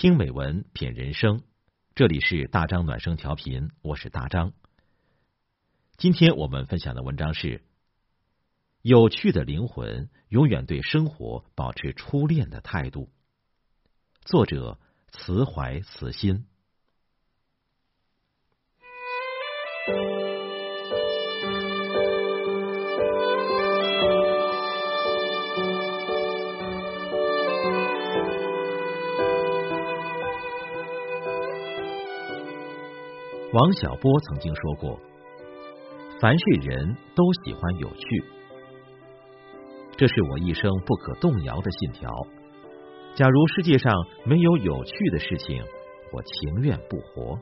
听美文，品人生。这里是大张暖声调频，我是大张。今天我们分享的文章是：有趣的灵魂永远对生活保持初恋的态度。作者：慈怀慈心。王小波曾经说过：“凡是人都喜欢有趣，这是我一生不可动摇的信条。假如世界上没有有趣的事情，我情愿不活。”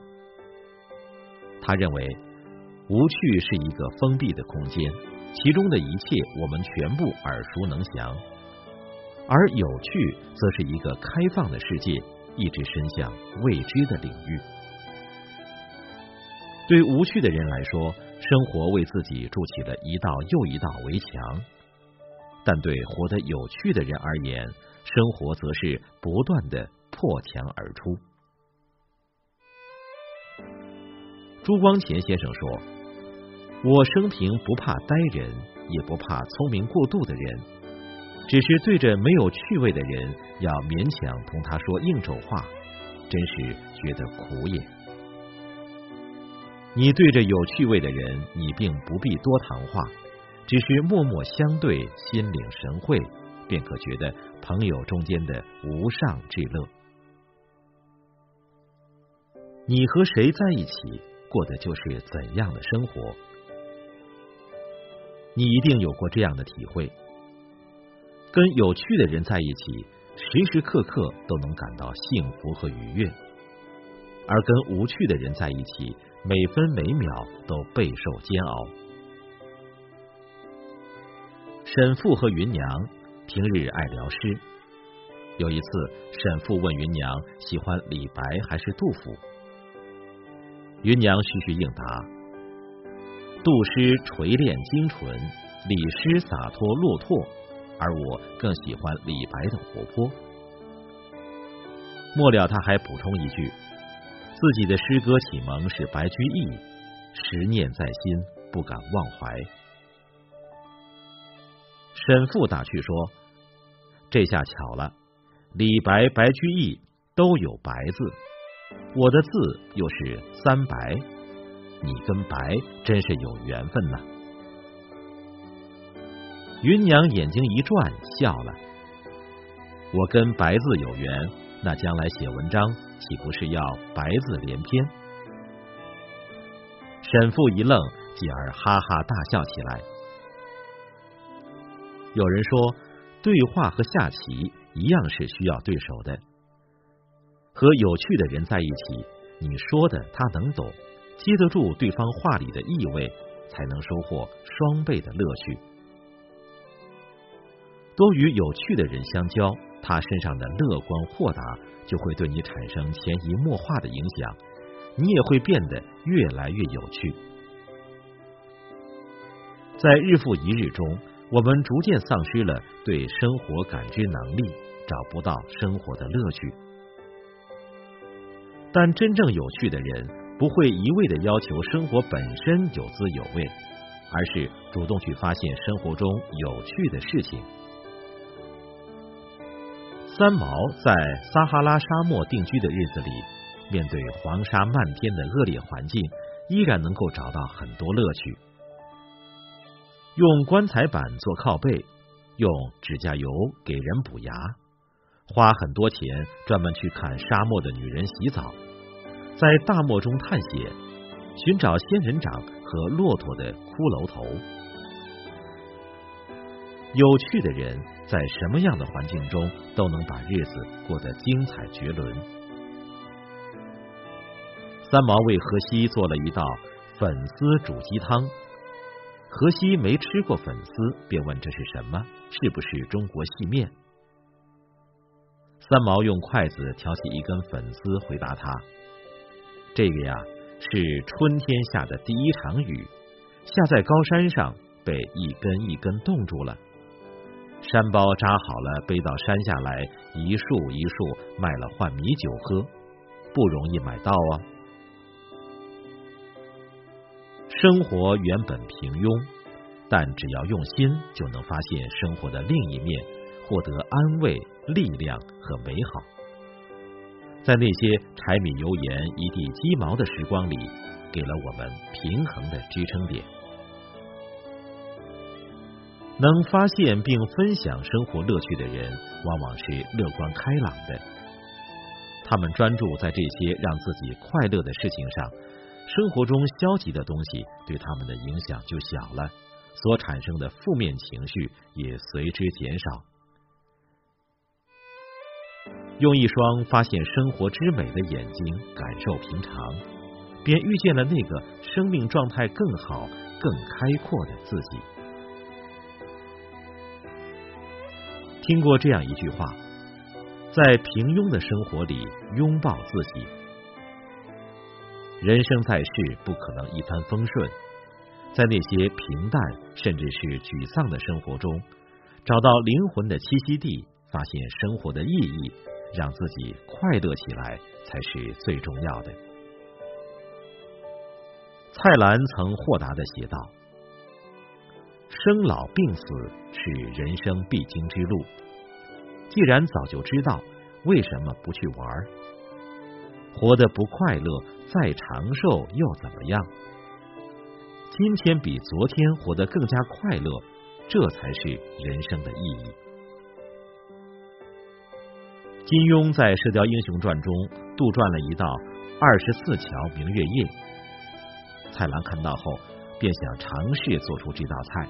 他认为，无趣是一个封闭的空间，其中的一切我们全部耳熟能详；而有趣则是一个开放的世界，一直伸向未知的领域。对无趣的人来说，生活为自己筑起了一道又一道围墙；但对活得有趣的人而言，生活则是不断的破墙而出。朱光潜先生说：“我生平不怕呆人，也不怕聪明过度的人，只是对着没有趣味的人，要勉强同他说应酬话，真是觉得苦也。”你对着有趣味的人，你并不必多谈话，只是默默相对，心领神会，便可觉得朋友中间的无上至乐。你和谁在一起，过的就是怎样的生活。你一定有过这样的体会：跟有趣的人在一起，时时刻刻都能感到幸福和愉悦；而跟无趣的人在一起，每分每秒都备受煎熬。沈父和芸娘平日爱聊诗，有一次，沈父问芸娘喜欢李白还是杜甫，芸娘徐徐应答：杜诗锤炼精纯，李诗洒脱落拓，而我更喜欢李白的活泼。末了，他还补充一句。自己的诗歌启蒙是白居易，十念在心，不敢忘怀。沈复打趣说：“这下巧了，李白、白居易都有白字，我的字又是三白，你跟白真是有缘分呐。”芸娘眼睛一转，笑了：“我跟白字有缘，那将来写文章。”岂不是要白字连篇？沈父一愣，继而哈哈大笑起来。有人说，对话和下棋一样是需要对手的。和有趣的人在一起，你说的他能懂，接得住对方话里的意味，才能收获双倍的乐趣。多与有趣的人相交。他身上的乐观豁达，就会对你产生潜移默化的影响，你也会变得越来越有趣。在日复一日中，我们逐渐丧失了对生活感知能力，找不到生活的乐趣。但真正有趣的人，不会一味的要求生活本身有滋有味，而是主动去发现生活中有趣的事情。三毛在撒哈拉沙漠定居的日子里，面对黄沙漫天的恶劣环境，依然能够找到很多乐趣。用棺材板做靠背，用指甲油给人补牙，花很多钱专门去看沙漠的女人洗澡，在大漠中探险，寻找仙人掌和骆驼的骷髅头。有趣的人，在什么样的环境中都能把日子过得精彩绝伦。三毛为荷西做了一道粉丝煮鸡汤，荷西没吃过粉丝，便问这是什么，是不是中国细面？三毛用筷子挑起一根粉丝，回答他：“这个呀，是春天下的第一场雨，下在高山上，被一根一根冻住了。”山包扎好了，背到山下来，一束一束卖了换米酒喝，不容易买到啊。生活原本平庸，但只要用心，就能发现生活的另一面，获得安慰、力量和美好。在那些柴米油盐一地鸡毛的时光里，给了我们平衡的支撑点。能发现并分享生活乐趣的人，往往是乐观开朗的。他们专注在这些让自己快乐的事情上，生活中消极的东西对他们的影响就小了，所产生的负面情绪也随之减少。用一双发现生活之美的眼睛感受平常，便遇见了那个生命状态更好、更开阔的自己。听过这样一句话：在平庸的生活里拥抱自己。人生在世不可能一帆风顺，在那些平淡甚至是沮丧的生活中，找到灵魂的栖息地，发现生活的意义，让自己快乐起来，才是最重要的。蔡澜曾豁达的写道。生老病死是人生必经之路。既然早就知道，为什么不去玩？活得不快乐，再长寿又怎么样？今天比昨天活得更加快乐，这才是人生的意义。金庸在《射雕英雄传》中杜撰了一道二十四桥明月夜，蔡澜看到后便想尝试做出这道菜。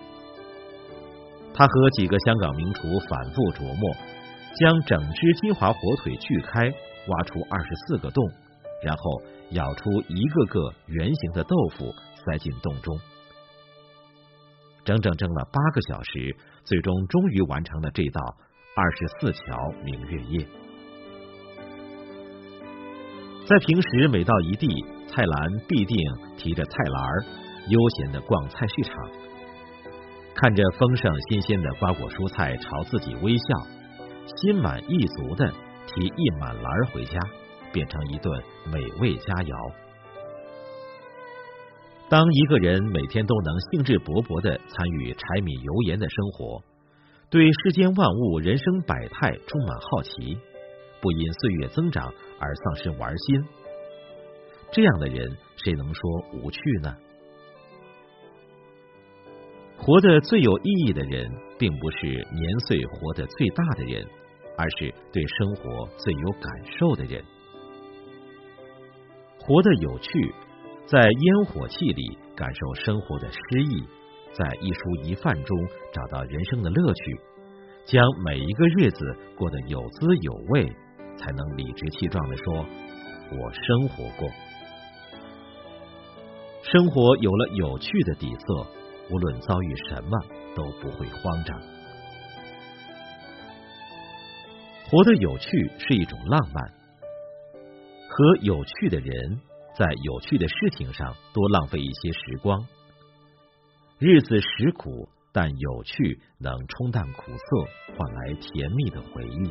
他和几个香港名厨反复琢磨，将整只金华火腿锯开，挖出二十四个洞，然后舀出一个个圆形的豆腐，塞进洞中。整整蒸了八个小时，最终终于完成了这道二十四桥明月夜。在平时每到一地，蔡澜必定提着菜篮儿，悠闲的逛菜市场。看着丰盛新鲜的瓜果蔬菜朝自己微笑，心满意足的提一满篮回家，变成一顿美味佳肴。当一个人每天都能兴致勃勃的参与柴米油盐的生活，对世间万物、人生百态充满好奇，不因岁月增长而丧失玩心，这样的人谁能说无趣呢？活得最有意义的人，并不是年岁活得最大的人，而是对生活最有感受的人。活得有趣，在烟火气里感受生活的诗意，在一蔬一饭中找到人生的乐趣，将每一个日子过得有滋有味，才能理直气壮的说：“我生活过。”生活有了有趣的底色。无论遭遇什么，都不会慌张。活得有趣是一种浪漫，和有趣的人在有趣的事情上多浪费一些时光。日子实苦，但有趣能冲淡苦涩，换来甜蜜的回忆。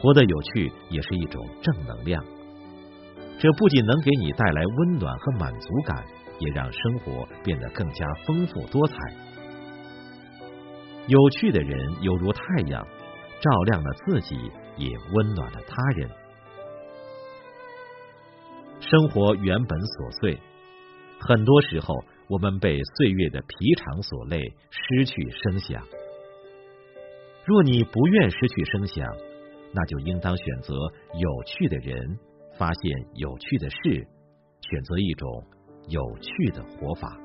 活得有趣也是一种正能量，这不仅能给你带来温暖和满足感。也让生活变得更加丰富多彩。有趣的人犹如太阳，照亮了自己，也温暖了他人。生活原本琐碎，很多时候我们被岁月的皮长所累，失去声响。若你不愿失去声响，那就应当选择有趣的人，发现有趣的事，选择一种。有趣的活法。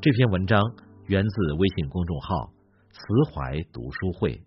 这篇文章源自微信公众号“慈怀读书会”。